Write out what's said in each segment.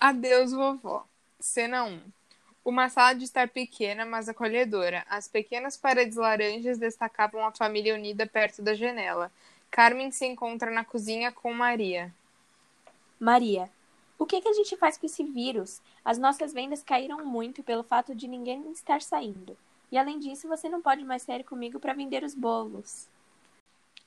Adeus, vovó. Cena 1. Uma sala de estar pequena, mas acolhedora. As pequenas paredes laranjas destacavam a família unida perto da janela. Carmen se encontra na cozinha com Maria. Maria, o que, que a gente faz com esse vírus? As nossas vendas caíram muito pelo fato de ninguém estar saindo. E além disso, você não pode mais sair comigo para vender os bolos.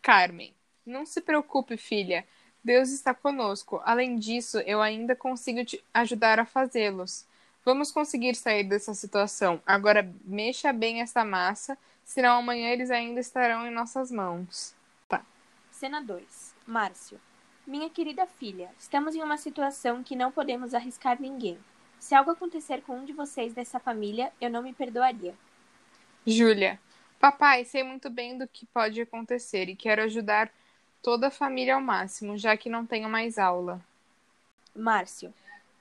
Carmen, não se preocupe, filha. Deus está conosco. Além disso, eu ainda consigo te ajudar a fazê-los. Vamos conseguir sair dessa situação. Agora mexa bem essa massa, senão amanhã eles ainda estarão em nossas mãos. Tá. Cena 2. Márcio. Minha querida filha, estamos em uma situação que não podemos arriscar ninguém. Se algo acontecer com um de vocês dessa família, eu não me perdoaria. Júlia. Papai, sei muito bem do que pode acontecer e quero ajudar toda a família ao máximo, já que não tenho mais aula. Márcio.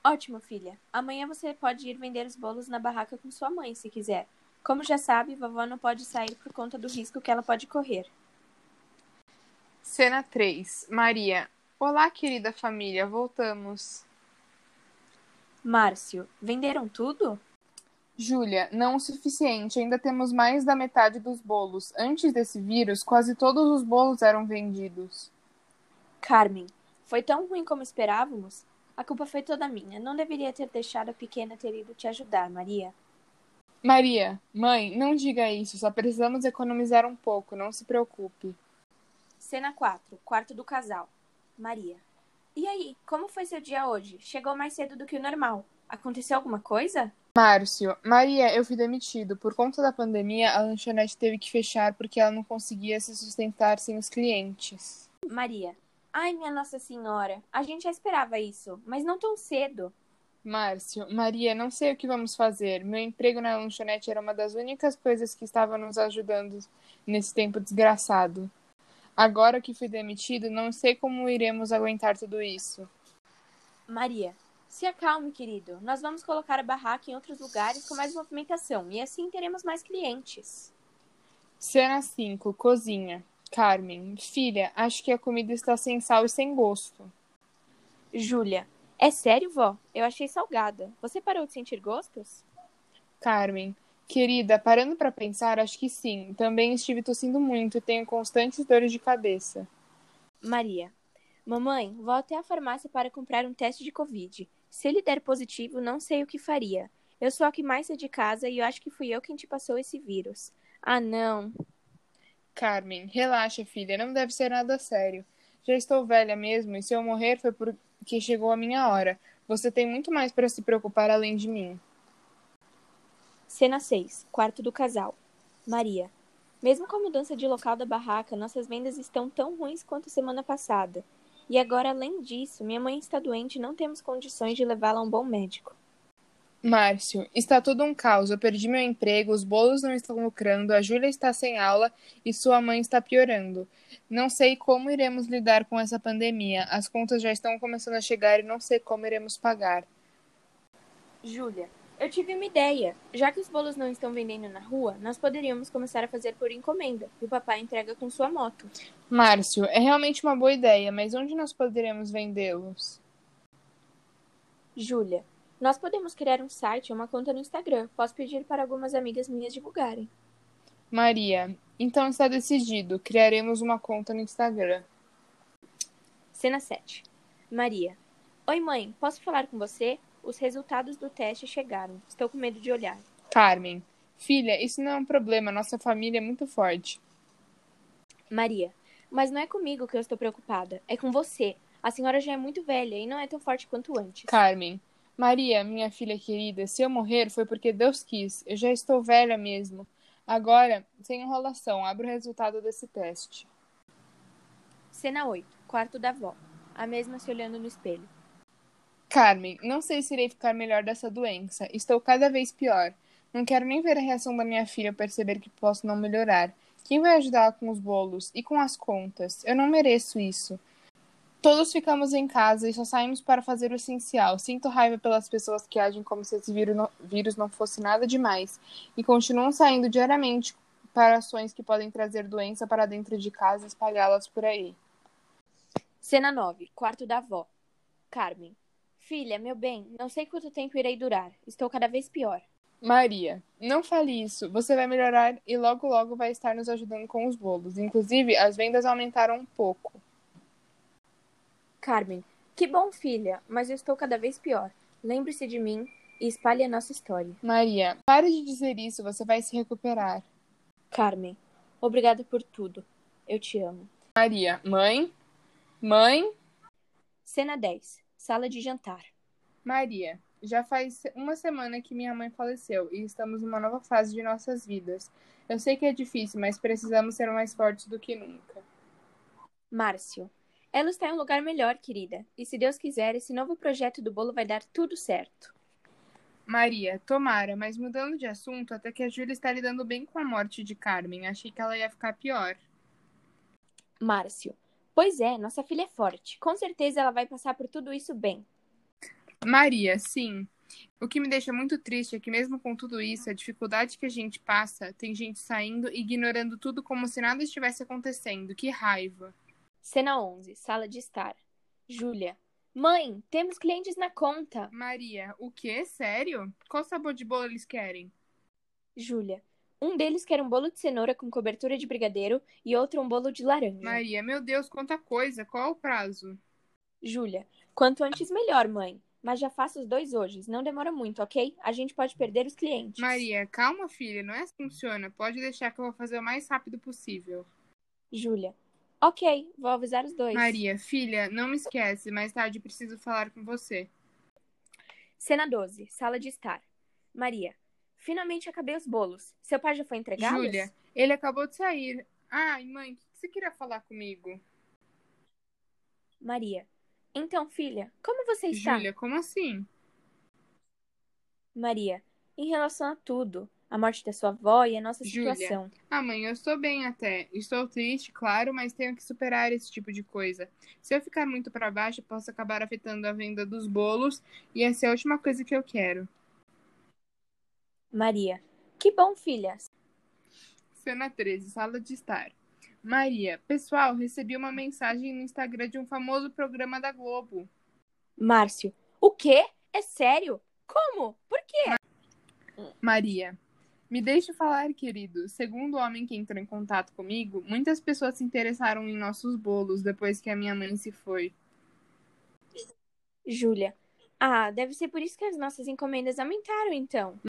Ótimo, filha. Amanhã você pode ir vender os bolos na barraca com sua mãe, se quiser. Como já sabe, vovó não pode sair por conta do risco que ela pode correr. Cena 3. Maria. Olá, querida família, voltamos. Márcio. Venderam tudo? Júlia, não o suficiente, ainda temos mais da metade dos bolos. Antes desse vírus, quase todos os bolos eram vendidos. Carmen, foi tão ruim como esperávamos? A culpa foi toda minha. Não deveria ter deixado a pequena ter ido te ajudar, Maria. Maria, mãe, não diga isso. Só precisamos economizar um pouco. Não se preocupe. Cena 4. Quarto do casal. Maria. E aí, como foi seu dia hoje? Chegou mais cedo do que o normal. Aconteceu alguma coisa? Márcio, Maria, eu fui demitido. Por conta da pandemia, a lanchonete teve que fechar porque ela não conseguia se sustentar sem os clientes. Maria. Ai, minha Nossa Senhora, a gente já esperava isso, mas não tão cedo. Márcio, Maria, não sei o que vamos fazer. Meu emprego na lanchonete era uma das únicas coisas que estava nos ajudando nesse tempo desgraçado. Agora que fui demitido, não sei como iremos aguentar tudo isso. Maria, se acalme, querido. Nós vamos colocar a barraca em outros lugares com mais movimentação e assim teremos mais clientes. Cena 5, cozinha. Carmen, filha, acho que a comida está sem sal e sem gosto. Júlia, é sério, vó? Eu achei salgada. Você parou de sentir gostos? Carmen, querida, parando para pensar, acho que sim. Também estive tossindo muito e tenho constantes dores de cabeça. Maria, mamãe, vou até a farmácia para comprar um teste de Covid. Se ele der positivo, não sei o que faria. Eu sou a que mais sei de casa e eu acho que fui eu quem te passou esse vírus. Ah, não. Carmen, relaxa, filha, não deve ser nada sério. Já estou velha mesmo, e se eu morrer foi porque chegou a minha hora. Você tem muito mais para se preocupar além de mim. Cena 6. Quarto do casal. Maria. Mesmo com a mudança de local da barraca, nossas vendas estão tão ruins quanto semana passada. E agora, além disso, minha mãe está doente e não temos condições de levá-la a um bom médico. Márcio, está tudo um caos. Eu perdi meu emprego, os bolos não estão lucrando, a Júlia está sem aula e sua mãe está piorando. Não sei como iremos lidar com essa pandemia. As contas já estão começando a chegar e não sei como iremos pagar. Júlia, eu tive uma ideia. Já que os bolos não estão vendendo na rua, nós poderíamos começar a fazer por encomenda e o papai entrega com sua moto. Márcio, é realmente uma boa ideia, mas onde nós poderemos vendê-los? Júlia, nós podemos criar um site ou uma conta no Instagram. Posso pedir para algumas amigas minhas divulgarem. Maria, então está decidido. Criaremos uma conta no Instagram. Cena 7. Maria. Oi, mãe, posso falar com você? Os resultados do teste chegaram. Estou com medo de olhar. Carmen. Filha, isso não é um problema. Nossa família é muito forte. Maria. Mas não é comigo que eu estou preocupada. É com você. A senhora já é muito velha e não é tão forte quanto antes. Carmen. Maria, minha filha querida, se eu morrer foi porque Deus quis. Eu já estou velha mesmo. Agora, sem enrolação, abra o resultado desse teste. Cena 8. Quarto da avó. A mesma se olhando no espelho. Carmen, não sei se irei ficar melhor dessa doença. Estou cada vez pior. Não quero nem ver a reação da minha filha perceber que posso não melhorar. Quem vai ajudar com os bolos e com as contas? Eu não mereço isso. Todos ficamos em casa e só saímos para fazer o essencial. Sinto raiva pelas pessoas que agem como se esse vírus não fosse nada demais e continuam saindo diariamente para ações que podem trazer doença para dentro de casa e espalhá-las por aí. Cena 9. Quarto da avó. Carmen. Filha, meu bem, não sei quanto tempo irei durar. Estou cada vez pior. Maria, não fale isso. Você vai melhorar e logo logo vai estar nos ajudando com os bolos. Inclusive, as vendas aumentaram um pouco. Carmen, que bom, filha, mas eu estou cada vez pior. Lembre-se de mim e espalhe a nossa história. Maria, pare de dizer isso, você vai se recuperar. Carmen, obrigada por tudo. Eu te amo. Maria, mãe? Mãe? Cena 10. Sala de jantar. Maria, já faz uma semana que minha mãe faleceu e estamos numa nova fase de nossas vidas. Eu sei que é difícil, mas precisamos ser mais fortes do que nunca. Márcio. Ela está em um lugar melhor, querida. E se Deus quiser, esse novo projeto do bolo vai dar tudo certo. Maria, tomara, mas mudando de assunto, até que a Júlia está lidando bem com a morte de Carmen. Achei que ela ia ficar pior. Márcio. Pois é, nossa filha é forte. Com certeza ela vai passar por tudo isso bem. Maria, sim. O que me deixa muito triste é que, mesmo com tudo isso, a dificuldade que a gente passa, tem gente saindo e ignorando tudo como se nada estivesse acontecendo. Que raiva. Cena 11. Sala de estar. Júlia. Mãe, temos clientes na conta. Maria, o quê? Sério? Qual sabor de bolo eles querem? Júlia. Um deles quer um bolo de cenoura com cobertura de brigadeiro e outro um bolo de laranja. Maria, meu Deus, quanta coisa. Qual é o prazo? Júlia. Quanto antes melhor, mãe. Mas já faço os dois hoje. Não demora muito, ok? A gente pode perder os clientes. Maria, calma, filha. Não é assim que funciona. Pode deixar que eu vou fazer o mais rápido possível. Júlia. Ok, vou avisar os dois. Maria, filha, não me esquece. Mais tarde preciso falar com você. Cena 12. Sala de estar. Maria. Finalmente acabei os bolos. Seu pai já foi entregá-los? Júlia, ele acabou de sair. Ai, mãe, o que você queria falar comigo? Maria. Então, filha, como você está? Júlia, como assim? Maria. Em relação a tudo. A morte da sua avó e a nossa Júlia. situação. Ah, mãe, eu estou bem até. Estou triste, claro, mas tenho que superar esse tipo de coisa. Se eu ficar muito para baixo, posso acabar afetando a venda dos bolos e essa é a última coisa que eu quero. Maria. Que bom, filha. Cena 13, sala de estar. Maria, pessoal, recebi uma mensagem no Instagram de um famoso programa da Globo. Márcio. O quê? É sério? Como? Por quê? Maria, me deixe falar, querido. Segundo o homem que entrou em contato comigo, muitas pessoas se interessaram em nossos bolos depois que a minha mãe se foi. Júlia. Ah, deve ser por isso que as nossas encomendas aumentaram, então.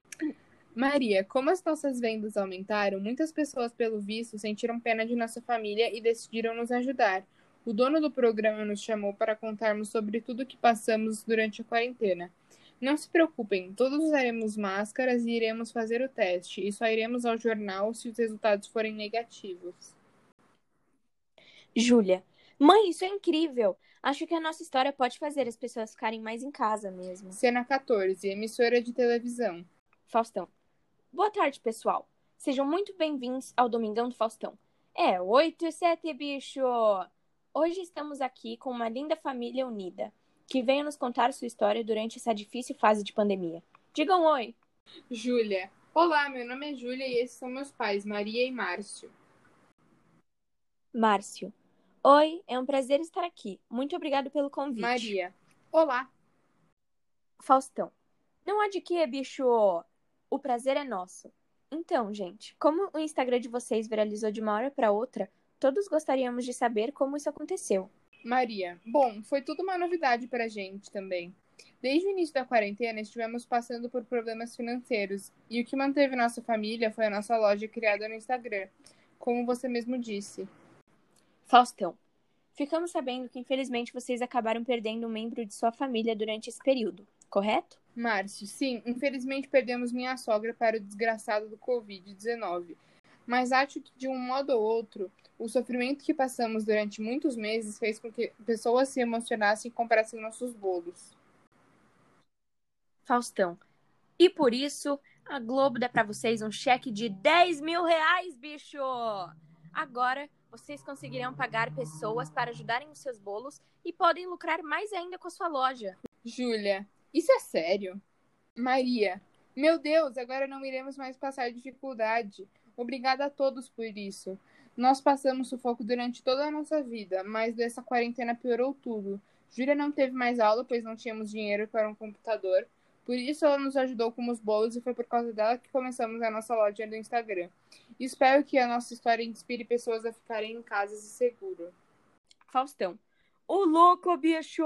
Maria, como as nossas vendas aumentaram, muitas pessoas, pelo visto, sentiram pena de nossa família e decidiram nos ajudar. O dono do programa nos chamou para contarmos sobre tudo o que passamos durante a quarentena. Não se preocupem, todos usaremos máscaras e iremos fazer o teste, e só iremos ao jornal se os resultados forem negativos. Júlia. Mãe, isso é incrível. Acho que a nossa história pode fazer as pessoas ficarem mais em casa mesmo. Cena 14, emissora de televisão. Faustão. Boa tarde, pessoal. Sejam muito bem-vindos ao Domingão do Faustão. É, 8 e 7, bicho! Hoje estamos aqui com uma linda família unida, que veio nos contar sua história durante essa difícil fase de pandemia. Digam oi! Júlia. Olá, meu nome é Júlia e esses são meus pais, Maria e Márcio. Márcio. Oi, é um prazer estar aqui. Muito obrigado pelo convite. Maria. Olá. Faustão. Não há de que, bicho! O prazer é nosso. Então, gente, como o Instagram de vocês viralizou de uma hora para outra, todos gostaríamos de saber como isso aconteceu. Maria. Bom, foi tudo uma novidade pra gente também. Desde o início da quarentena, estivemos passando por problemas financeiros, e o que manteve nossa família foi a nossa loja criada no Instagram, como você mesmo disse. Faustão. Ficamos sabendo que infelizmente vocês acabaram perdendo um membro de sua família durante esse período, correto? Márcio, sim, infelizmente perdemos minha sogra para o desgraçado do Covid-19. Mas acho que, de um modo ou outro, o sofrimento que passamos durante muitos meses fez com que pessoas se emocionassem e comprassem nossos bolos. Faustão. E por isso, a Globo dá pra vocês um cheque de 10 mil reais, bicho! Agora, vocês conseguirão pagar pessoas para ajudarem os seus bolos e podem lucrar mais ainda com a sua loja. Júlia, isso é sério? Maria, meu Deus, agora não iremos mais passar dificuldade. Obrigada a todos por isso. Nós passamos sufoco durante toda a nossa vida, mas dessa quarentena piorou tudo. Júlia não teve mais aula, pois não tínhamos dinheiro para um computador. Por isso, ela nos ajudou com os bolos e foi por causa dela que começamos a nossa loja do Instagram. Espero que a nossa história inspire pessoas a ficarem em casas e seguro. Faustão. Ô louco, bicho!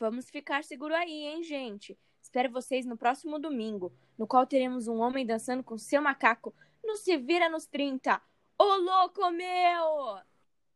Vamos ficar seguro aí, hein, gente? Espero vocês no próximo domingo, no qual teremos um homem dançando com seu macaco no Se Vira nos 30. Ô louco, meu!